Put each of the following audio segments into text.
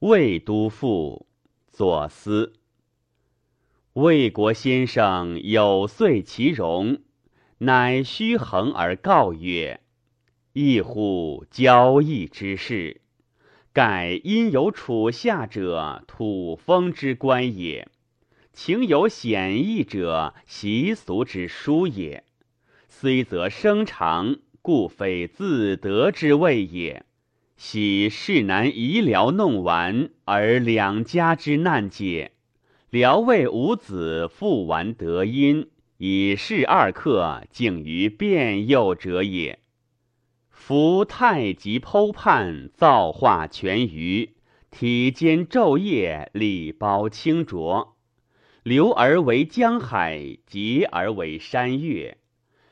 魏都赋左思。魏国先生有遂其容，乃虚衡而告曰：“异乎交易之事，盖因有处下者，土风之官也；情有显易者，习俗之书也。虽则生长，故非自得之谓也。”喜事难遗辽弄完，而两家之难解。辽魏五子复完得因，以示二客，竟于变幼者也。夫太极剖判，造化全余，体兼昼夜，礼包清浊。流而为江海，结而为山岳。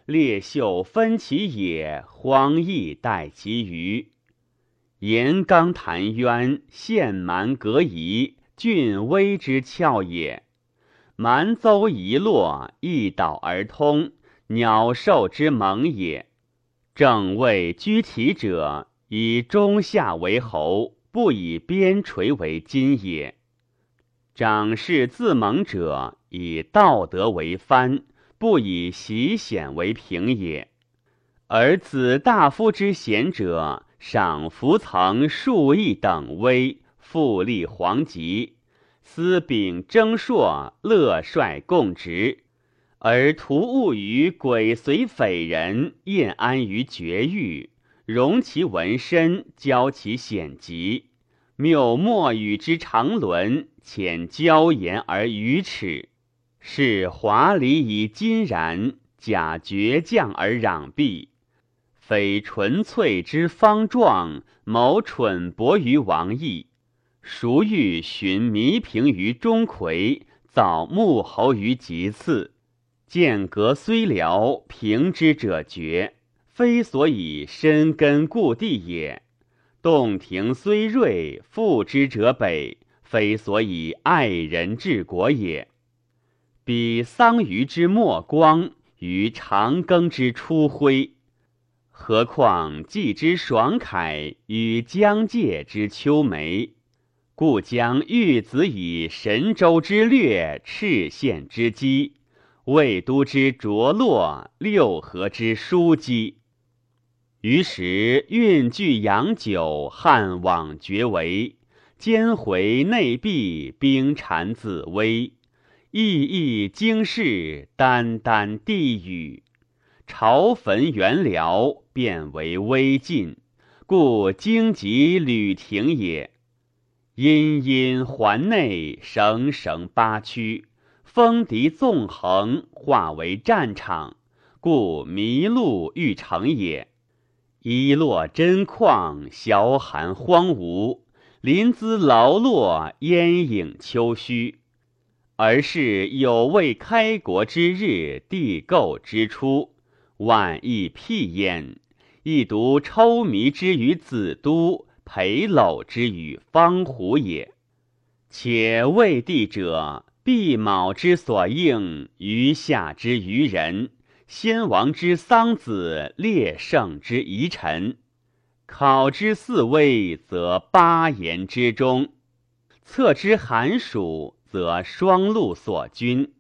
列秀分其野，荒逸待其余。岩冈潭渊，陷蛮隔夷，峻危之峭也；蛮邹遗落，一岛而通，鸟兽之盟也。正位居其者，以中下为侯，不以边陲为金也；长士自盟者，以道德为藩，不以习显为平也。而子大夫之贤者，赏服曾数亿等威，复立皇极，思秉征硕，乐率共职，而图物于鬼随匪人，宴安于绝域，容其纹身，教其显疾，谬莫与之长伦，浅骄言而愚耻，是华礼以金然，假倔强而攘臂。非纯粹之方壮，谋蠢薄于王毅；孰欲寻弥平于钟馗，早穆侯于吉次？间隔虽辽，平之者绝，非所以深根固地也；洞庭虽锐，复之者北，非所以爱人治国也。比桑榆之末光，于长庚之初辉。何况季之爽凯与疆界之秋梅，故将玉子以神州之略，赤县之机，魏都之着落，六合之枢机。于时运具洋酒，汉往绝为，兼回内壁，兵缠自危，意意经世，丹丹地宇。朝焚元辽，变为危晋，故荆棘屡停也。阴阴环内，绳绳八曲，风笛纵横，化为战场，故麋鹿欲成也。一落真旷，萧寒荒芜，临淄劳落，烟影秋虚。而是有未开国之日，地构之初。万亿辟焉，亦独抽迷之于子都，裴耧之于方湖也。且魏帝者，毕卯之所应，余下之于人，先王之丧子，列圣之遗臣。考之四威，则八言之中；测之寒暑，则双陆所均。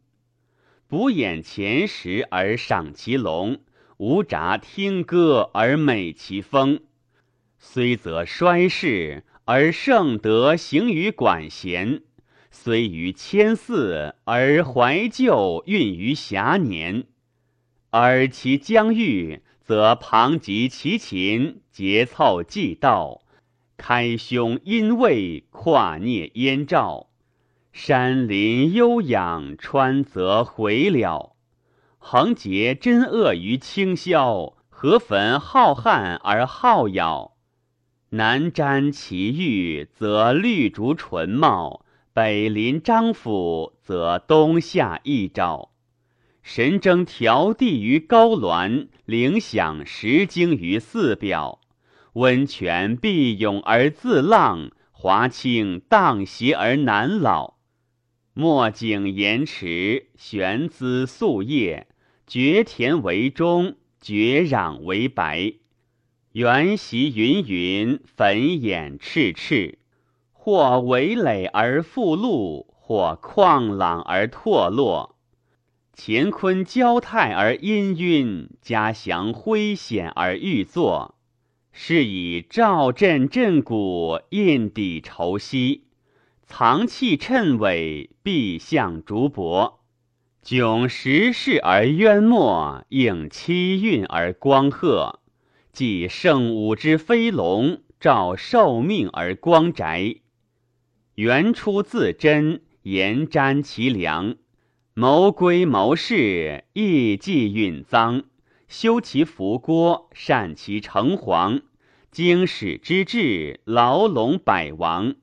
补眼前时而赏其龙。无札听歌而美其风，虽则衰世而圣德行于管弦；虽于千祀而怀旧运于遐年。而其疆域，则旁及其秦，节凑既道，开胸阴卫，跨聂燕赵，山林悠养，川泽回了。横结真恶于清霄，河汾浩瀚而浩杳。南瞻其域，则绿竹纯茂；北临张府，则冬夏易兆。神征调地于高峦，灵享石经于寺表。温泉碧涌而自浪，华清荡斜而难老。墨景岩池，玄姿素叶。绝田为中，绝壤为白。原席云云，粉眼赤赤。或围垒而复露，或旷朗而拓落。乾坤交泰而氤氲，嘉祥辉显而欲作。是以兆震震鼓，印底愁息，藏气趁尾，必向竹帛。迥时势而渊没，应七运而光赫。即圣武之飞龙，照寿命而光宅。原出自真，言瞻其良。谋归谋士，意计允臧；修其福郭，善其城隍。经史之治，牢笼百王。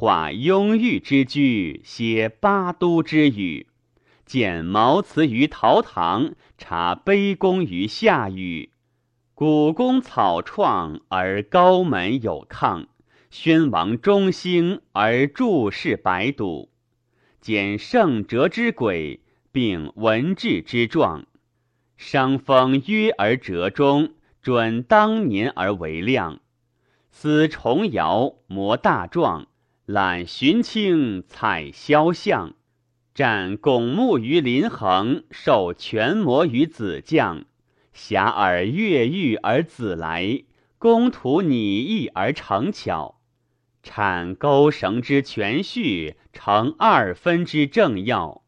化雍豫之居，写八都之语。见毛辞于陶唐，察卑躬于夏禹。古宫草创而高门有抗，宣王中兴而注释百堵。简圣哲之轨，并文治之状，商风约而折中，准当年而为量。思重尧，模大壮，览荀卿，采肖像，占拱木于林衡，受权摩于子将，遐迩越狱而子来，公图拟意而成巧。产钩绳之全序，成二分之正要。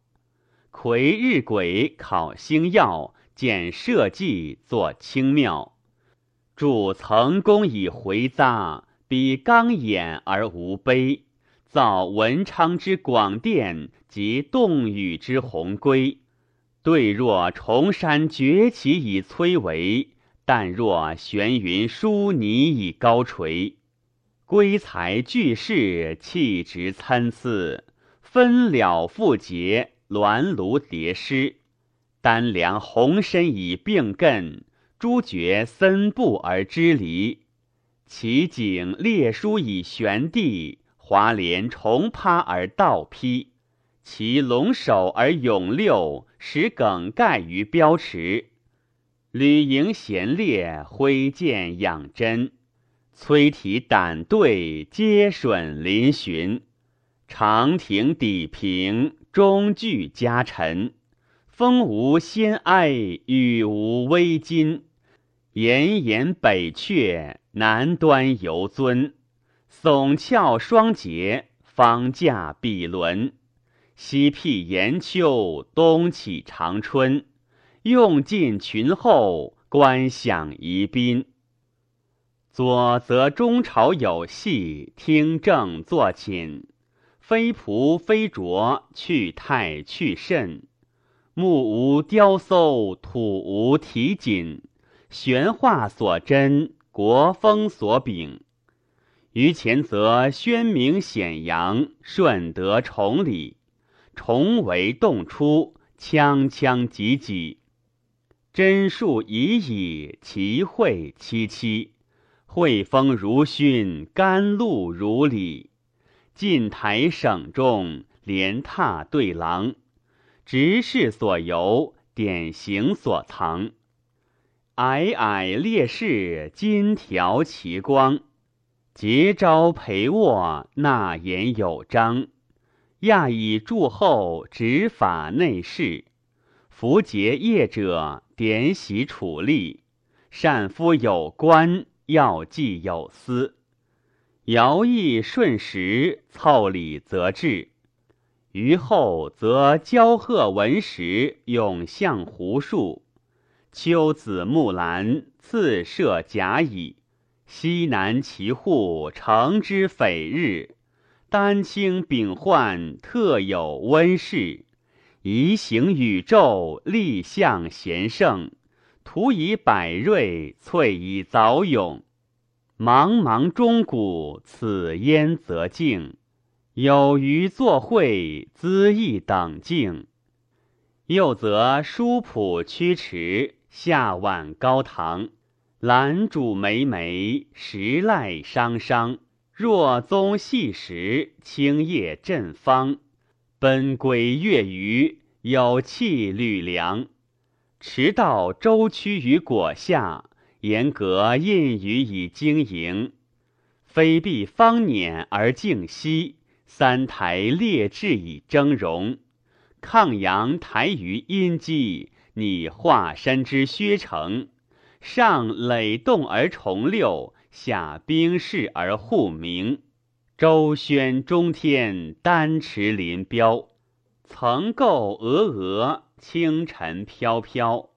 魁日晷考星耀，见社稷作清妙。筑层宫以回匝，比刚演而无悲。造文昌之广殿，及洞宇之宏规。对若崇山崛起以摧围，但若悬云舒霓以高垂。归才巨士，气质参差，分了复结，鸾炉叠诗。丹梁鸿深以并亘，诸绝森布而支离。其景列书以悬地，华帘重趴而倒披。其龙首而永六，使梗盖于标池。履营闲列，挥剑养真。崔体胆对，皆损临寻；长亭底平，中具家臣。风无先哀，雨无微襟。炎炎北阙，南端游尊。耸翘双节，方驾比轮。西辟延秋，东起长春。用尽群后，观享宜宾。左则中朝有戏，听政作寝，非仆非拙，去太去甚。木无雕搜，土无题锦，玄化所珍，国风所秉。于前则宣明显扬，顺德崇礼，崇为动出，锵锵汲汲。真数已矣，其会戚戚。惠风如熏，甘露如礼。晋台省中，连榻对廊。执事所游，典型所藏。皑皑列士，金条其光。结招陪卧，纳言有章。亚以祝后，执法内事。符节业者，典玺处吏。善夫有官。要计有司，徭役顺时，凑礼则治。于后则交贺文时，永向胡树。秋子木兰，次射甲乙。西南齐户，成之匪日。丹青丙焕，特有温室。移行宇宙，立象贤圣。图以百瑞，翠以早永。茫茫钟鼓，此焉则静。有余作会，资益等静。又则书谱曲池，下晚高堂。兰渚梅梅，石濑商商。若宗细石，青叶振芳。奔归月余，有气吕梁。驰道周屈于果下，严格印于以经营。非必方辇而静息，三台列置以峥嵘。抗阳台于阴基，拟华山之薛城。上垒动而重六，下兵士而护明。周宣中天，丹池临标。层构峨峨，清晨飘飘。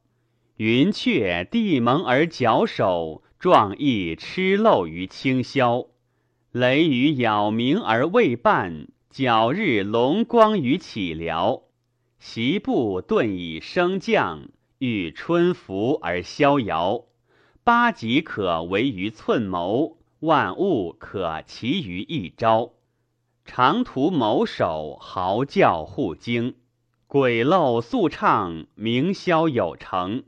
云雀地蒙而角首，壮意吃漏于清霄。雷雨杳冥而未半，皎日龙光于起辽。席部顿以升降，遇春服而逍遥。八极可为于寸谋，万物可齐于一朝。长途谋首，嚎叫互惊。鬼漏速畅，鸣箫有成。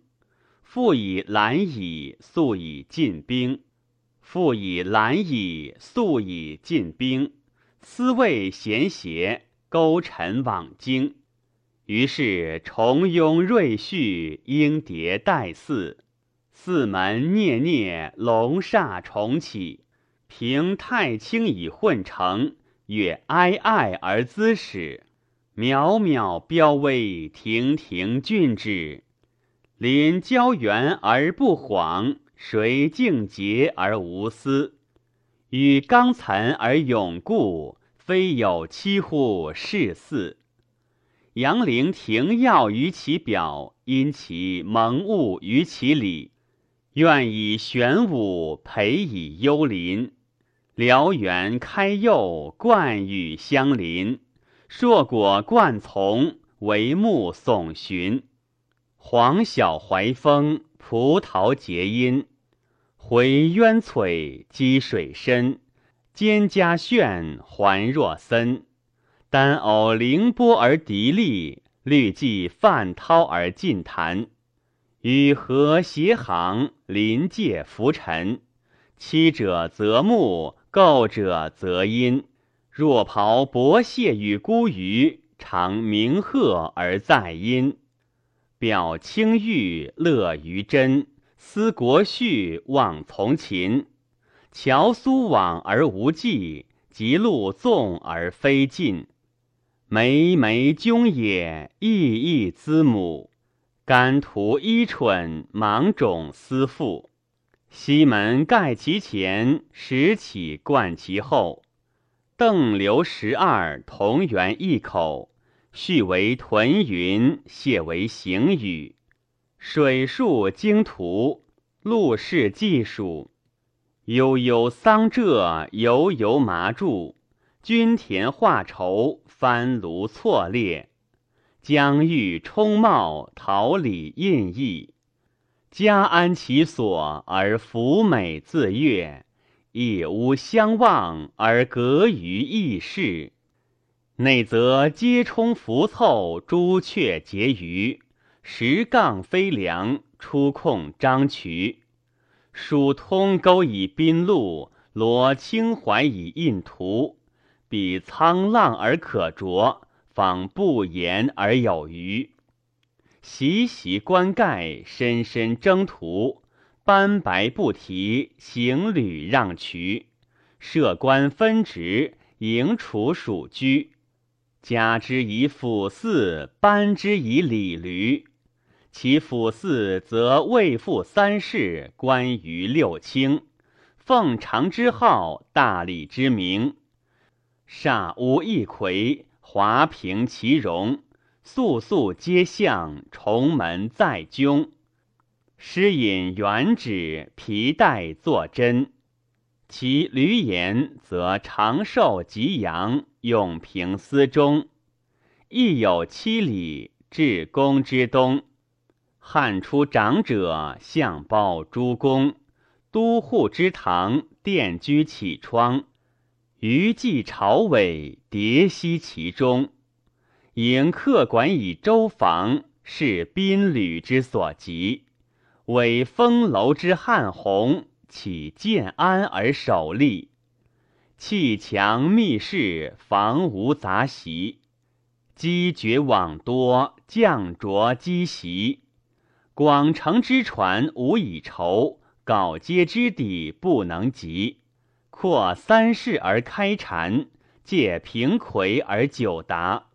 复以兰矣，速以进兵；复以兰矣，速以进兵。思谓贤邪，勾陈往京。于是重拥瑞序，莺蝶待祀，四门聂聂，龙煞重启。凭太清以混成，越哀哀而滋始。渺渺标微，亭亭峻峙。临交原而不晃，谁静节而无私？与刚岑而永固，非有戚乎是似？杨陵庭耀于其表，因其蒙物于其里。愿以玄武培以幽林，辽源开佑，冠羽相邻。硕果贯从，帷幕耸寻。黄晓怀风，葡萄结阴。回渊璀，积水深。蒹葭炫，环若森。丹偶凌波而涤丽，律伎泛涛而尽谈。与和谐行，临界浮沉。七者则木，构者则阴。若袍薄谢与孤余，常鸣鹤而在阴。表清玉，乐于真。思国序，望从秦。乔苏往而无际，极路纵而非尽。眉眉炯也，熠熠滋母；干涂伊蠢，芒种思父。西门盖其前，石起贯其后。邓刘十二，同源一口。序为屯云，谢为行雨。水树经图，陆氏技术。悠悠桑柘，悠悠麻柱。均田化绸。藩庐错列，疆域充茂，桃李印翳。家安其所而福美自悦，亦无相望而隔于异室。内则皆充浮凑，朱雀结余，石杠飞梁，出控张渠。蜀通沟以滨路，罗清淮以印图。彼沧浪而可着，方不言而有余。习习冠盖，深深征途。斑白不提，行旅让渠。设官分职，营处属居。加之以辅嗣，班之以礼驴。其辅嗣则未复三世，官于六卿。奉常之号，大礼之名。煞无一魁，华平其容；肃肃皆相，重门在迥。诗引元旨，皮带作针。其闾言则长寿吉阳，永平思中。亦有七里，至公之东。汉初长者，相报诸公，都护之堂，殿居启窗。余既朝尾，迭息其中。迎客馆以周房，是宾旅之所及。委风楼之汉宏，岂建安而守立？砌墙密室，房无杂席。积绝网多，降浊积习。广成之船无以筹，镐阶之底不能及。扩三世而开禅，借平魁而九达。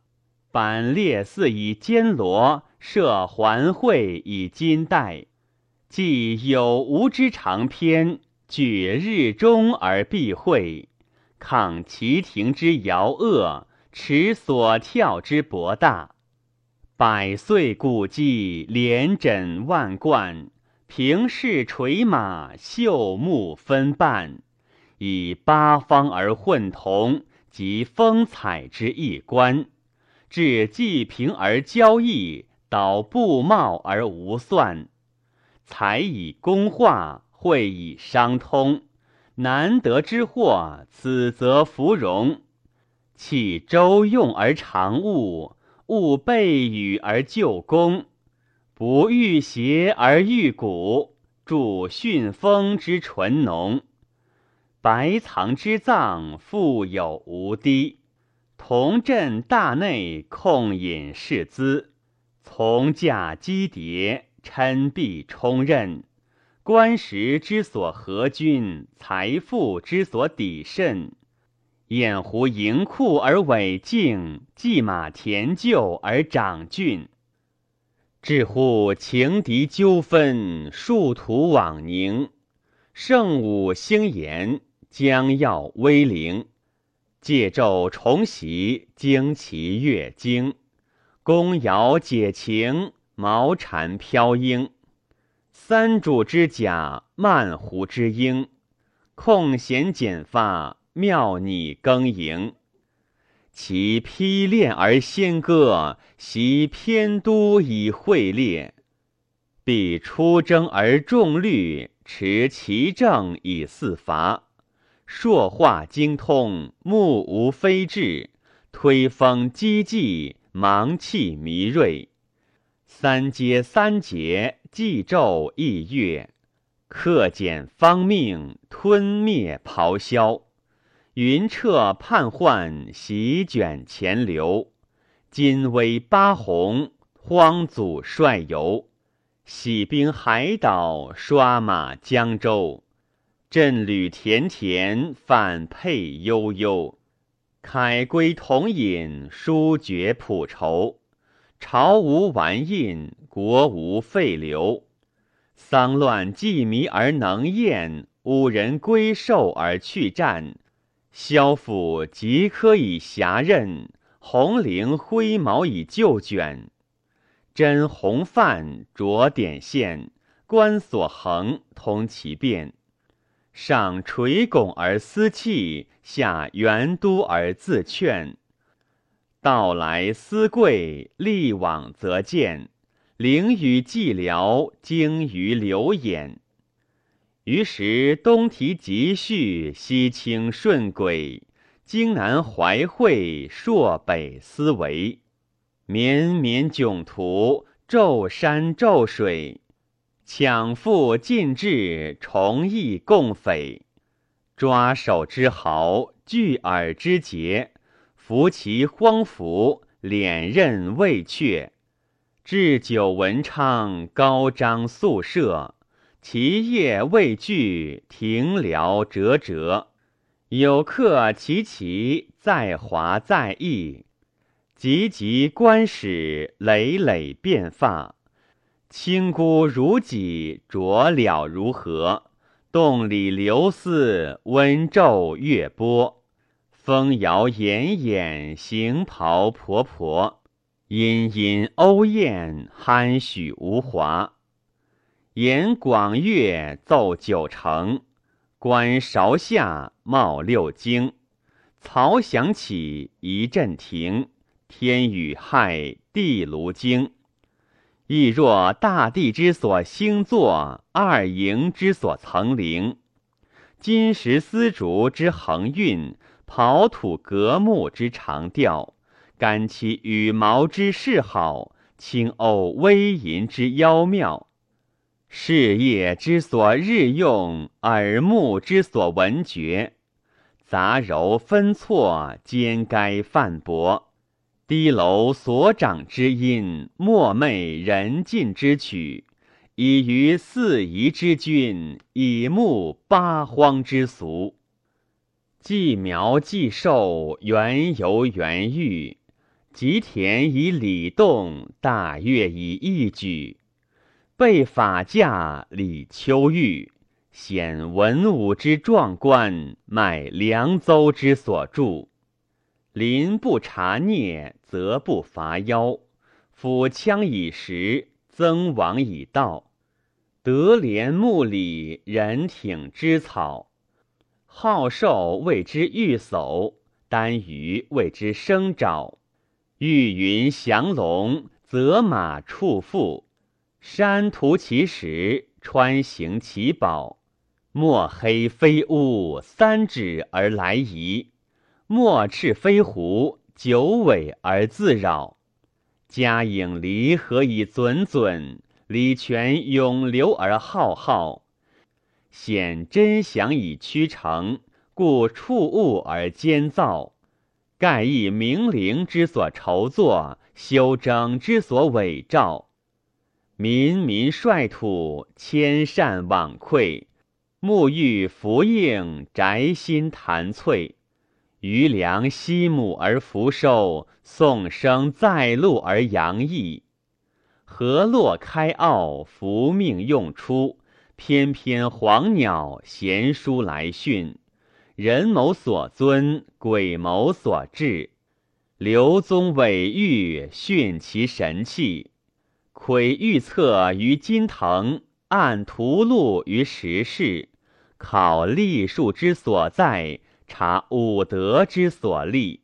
板列似以坚罗，设环会以金带。既有无之长篇，举日中而必会，抗其庭之遥恶，持所跳之博大。百岁古迹，连枕万贯；平视垂马，秀木分半，以八方而混同，及风采之一观。至济平而交易，导布茂而无算。才以工化，会以商通。难得之货，此则芙蓉。弃周用而常物，勿备语而就功。不欲邪而欲古，助训风之纯浓。白藏之藏，富有无低。同镇大内，控引士资，从驾积叠。嗔必充任，官时之所合君，财富之所抵甚。掩狐盈库而委敬，骑马田厩而长峻。至乎情敌纠纷，殊途往宁。圣武兴言，将要威灵。借胄重袭，旌旗阅京。宫繇解情。毛蝉飘莺，三主之甲，曼胡之鹰，空闲剪发，妙拟耕营。其披练而先歌，习偏都以会列。必出征而众律，持其政以四伐。朔化精通，目无非志，推风积济，芒气弥锐。三阶三节，祭昼一月，克减方命，吞灭咆哮，云彻叛患，席卷前流。金威八鸿，荒祖率游，洗兵海岛，刷马江州。振履田田，反沛悠悠。凯归同饮，书绝浦愁。朝无完印，国无废流。丧乱既弥而能宴，五人归寿而去战。萧府即可以侠任，红绫灰毛以就卷。真红范着点线，观所横通其变。上垂拱而思气，下圆都而自劝。道来思贵，力往则见。灵与寂寥，精于流眼。于时东提急绪，西清顺轨。京南怀惠，朔北思维。绵绵迥途，骤山骤水。抢复尽至，重义共匪。抓手之豪，聚耳之节。扶其荒服，敛刃未却。置酒文昌，高张宿舍。其业未具，停辽折折。有客其其在华在逸。急急官使，累累变发。清孤如己，浊了如何？洞里流似，温昼月波。风摇奄奄，行袍婆婆；殷殷欧艳，酣许无华。言广乐，奏九成；观韶下，冒六经。曹响起，一阵停。天雨害，地炉惊。亦若大地之所兴作，二营之所曾灵。金石丝竹之恒韵。刨土革木之长调，感其羽毛之嗜好，轻蓦微吟之妖妙。事业之所日用，耳目之所闻觉，杂糅分错，兼该泛博。低楼所长之音，莫昧人尽之曲。以于四夷之君，以慕八荒之俗。既苗既寿，园游园育。吉田以礼动，大乐以义举。备法驾，礼秋玉，显文武之壮观，迈凉州之所著。临不察孽，则不伐妖；抚羌以时，增王以道。德廉睦礼，人挺之草。好寿谓之玉叟，丹鱼谓之生爪。玉云降龙，泽马触腹。山图其石，川行其宝。墨黑非乌，三指而来仪；墨赤非狐，九尾而自扰。嘉影离合以尊尊，礼泉永流而浩浩。显真祥以屈成，故触物而兼造。盖亦明灵之所筹作，修整之所伪造。民民率土，千善往馈；沐浴福应，宅心弹翠。余粮息母而福寿，颂声在路而扬溢。河洛开奥，福命用出，翩翩黄鸟衔书来训。人谋所尊，鬼谋所至。刘宗伟玉，训其神器；窥预测于金藤，按图录于时事。考历数之所在，察五德之所立。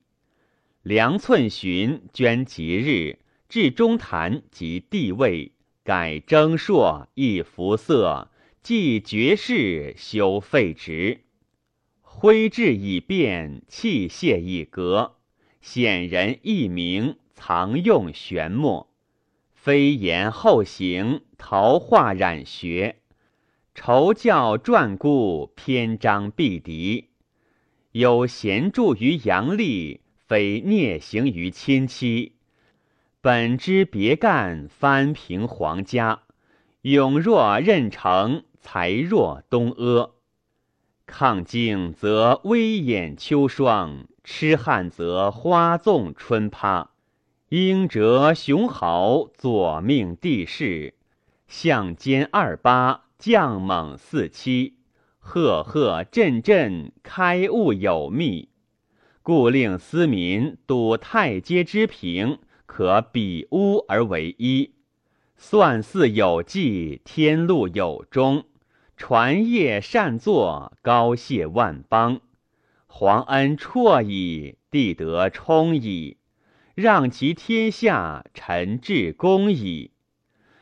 量寸旬，捐吉日，至中坛及地位，改征朔，易服色，即爵士，修废职。挥制以变，器械以革，显人易明，藏用玄墨。飞檐后行，桃画染学。筹教撰故，篇章必敌。有贤著于阳历，非孽行于亲戚。本之别干，翻平皇家。勇若任城，才若东阿。亢静则微掩秋霜，痴汉则花纵春葩。英哲雄豪，左命帝室；相兼二八，将猛四七。赫赫震震，开悟有密。故令司民睹太阶之平，可比乌而为一。算似有纪，天禄有终。传业善作，高谢万邦。皇恩绰矣，帝德充矣。让其天下，臣至公矣。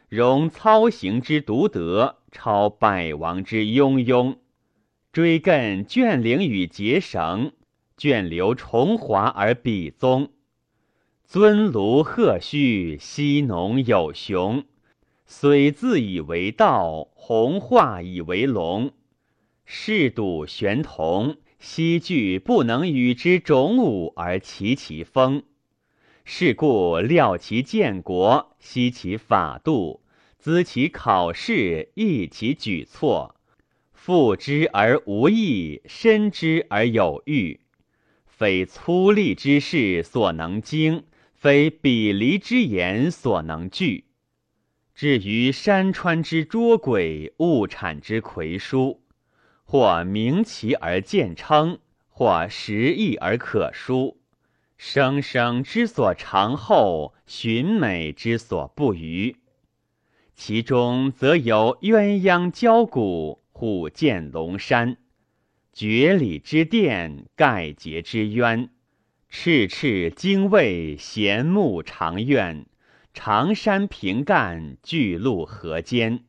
容操行之独德，超百王之庸庸。追根眷领与结绳，卷流重华而比宗。尊卢贺胥，西农有雄。虽自以为道，弘化以为龙。士笃玄同，西惧不能与之种武而齐其风。是故料其建国，悉其法度，咨其考试，议其举措。复之而无益，深之而有欲。非粗粝之事所能经，非鄙离之言所能据。至于山川之捉鬼，物产之魁书，或名其而见称，或实义而可书。生生之所长厚，寻美之所不渝。其中则有鸳鸯交鼓，虎剑龙山，绝里之殿，盖节之渊，赤赤精卫，衔木长苑。长山平干，巨鹿河间，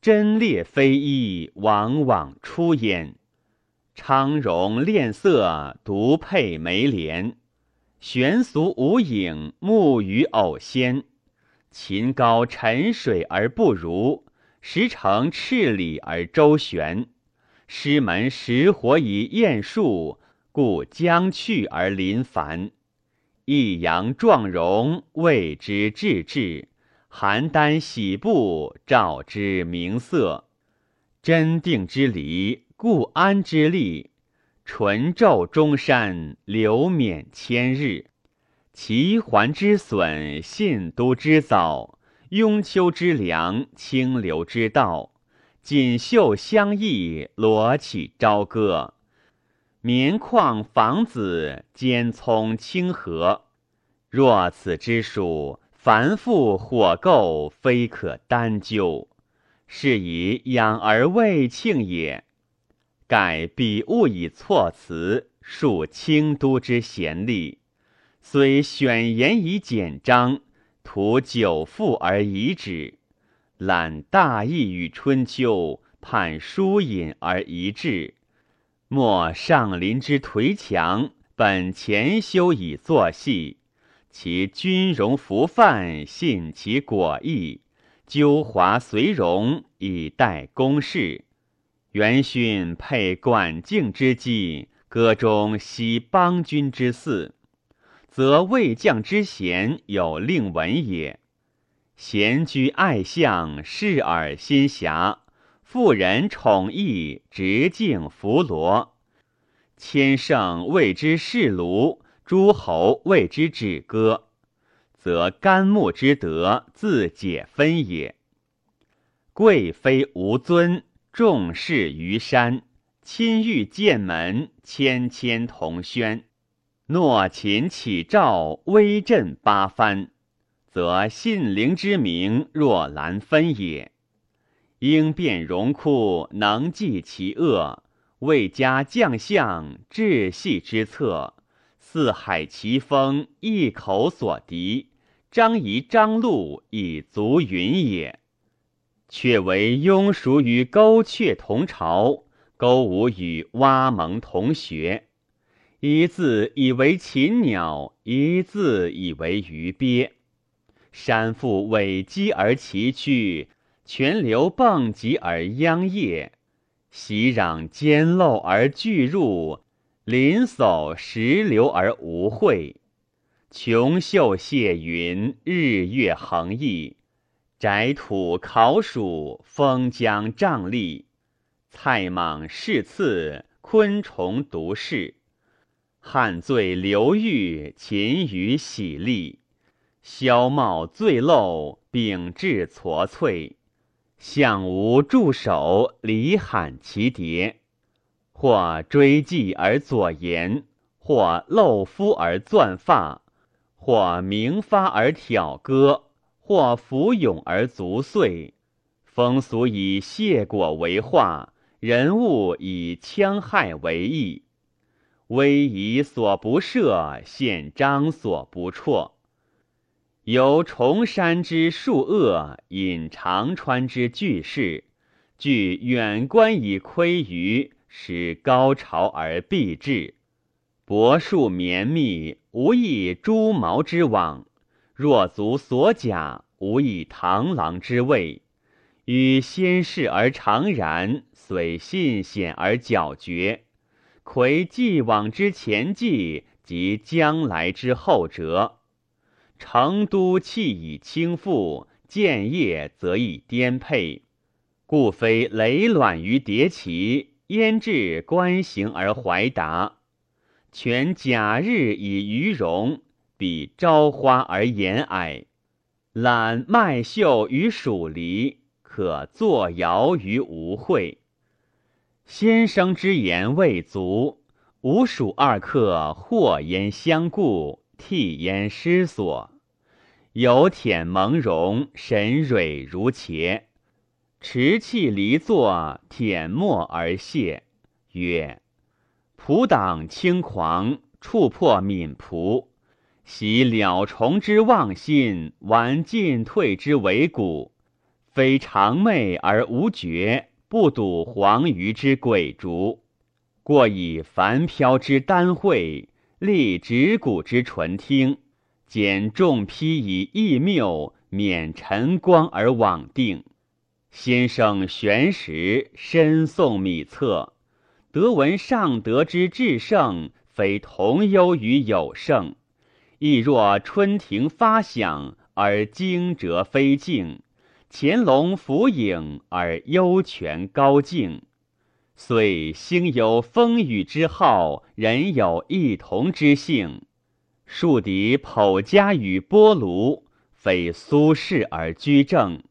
贞烈非一，往往出焉。昌荣练色，独佩眉帘。玄俗无影，木鱼偶仙。秦高沉水而不如，石城赤里而周旋。师门石火以验术，故将去而临凡。益阳壮容，谓之至志；邯郸喜布，照之明色。真定之离，固安之利。纯昼中山，流免千日。齐桓之损，信都之早，雍丘之良，清流之道。锦绣相异，罗绮朝歌。棉旷房子，兼聪清河。若此之属，凡复火垢，非可单究。是以养而未庆也。盖彼物以措辞，述清都之贤吏，虽选言以简章，图久赋而遗止。览大义与春秋，判疏隐而遗志。莫上林之颓墙，本前修以作戏。其军容服范，信其果意，纠华随容，以待公事。元勋配管敬之机，歌中惜邦君之祀，则魏将之贤有令闻也。贤居爱相，视尔心狭；妇人宠义，直敬弗罗。千乘谓之士庐，诸侯谓之止歌，则干木之德自解分也。贵妃无尊，重视于山；亲遇剑门，谦谦同轩。诺秦起赵，威震八藩。则信陵之名若兰分也。应变荣枯，能济其恶；未加将相，治系之策。四海奇风，一口所敌。张仪、张禄以足云也。却为庸熟与勾雀同巢，勾吾与蛙蒙同学。一字以为禽鸟，一字以为鱼鳖。山腹尾积而崎岖，泉流迸急而殃业，熙壤坚漏而巨入，林叟石流而无秽。琼秀谢云，日月横溢，宅土考属，风江瘴疠，菜蟒饰刺，昆虫毒噬，汉醉流玉，禽鱼喜利。萧茂醉漏，秉质矬翠；相无驻守，离罕其蝶。或追迹而左言，或露肤而钻发，或鸣发而挑歌，或伏咏而足碎。风俗以谢果为画，人物以戕害为义。威仪所不赦，宪章所不辍。由崇山之树恶，引长川之巨势，据远观以窥鱼，使高潮而避之。柏树绵密，无以蛛毛之网；若足所甲，无以螳螂之位。与先世而长然，虽信险而皎绝。窥既往之前迹，及将来之后辙。成都气以倾覆，建业则以颠沛，故非累卵于迭齐，焉至观行而怀达？全假日以鱼荣，比朝花而言蔼。揽麦秀于蜀离，可作谣于吴会。先生之言未足，吾属二客或焉相顾，涕焉失所。有舔蒙茸，神蕊如茄。持气离坐，舔沫而谢，曰：“仆党轻狂，触破敏仆。喜了虫之妄心，玩进退之为骨。非常寐而无觉，不睹黄鱼之鬼逐。过以繁飘之丹会，立指骨之纯听。”减重披以异谬，免晨光而往定。先生玄识，深诵米册，得闻上德之至圣，非同忧于有圣。亦若春庭发响，而惊蛰飞静；潜龙伏影，而幽泉高静。虽星有风雨之好，人有异同之性。树敌剖家与波庐，非苏轼而居正，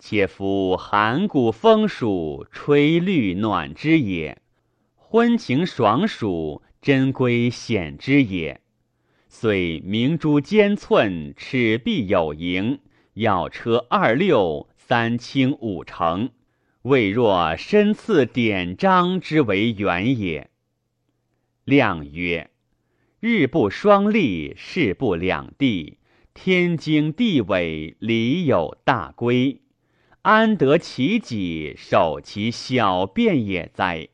且夫寒谷风暑，吹绿暖之也；昏晴爽暑，珍归显之也。虽明珠尖寸，尺璧有盈，要车二六，三清五成。未若身次典章之为远也。亮曰：日不双立，事不两地，天经地纬，理有大规，安得其己守其小便也哉？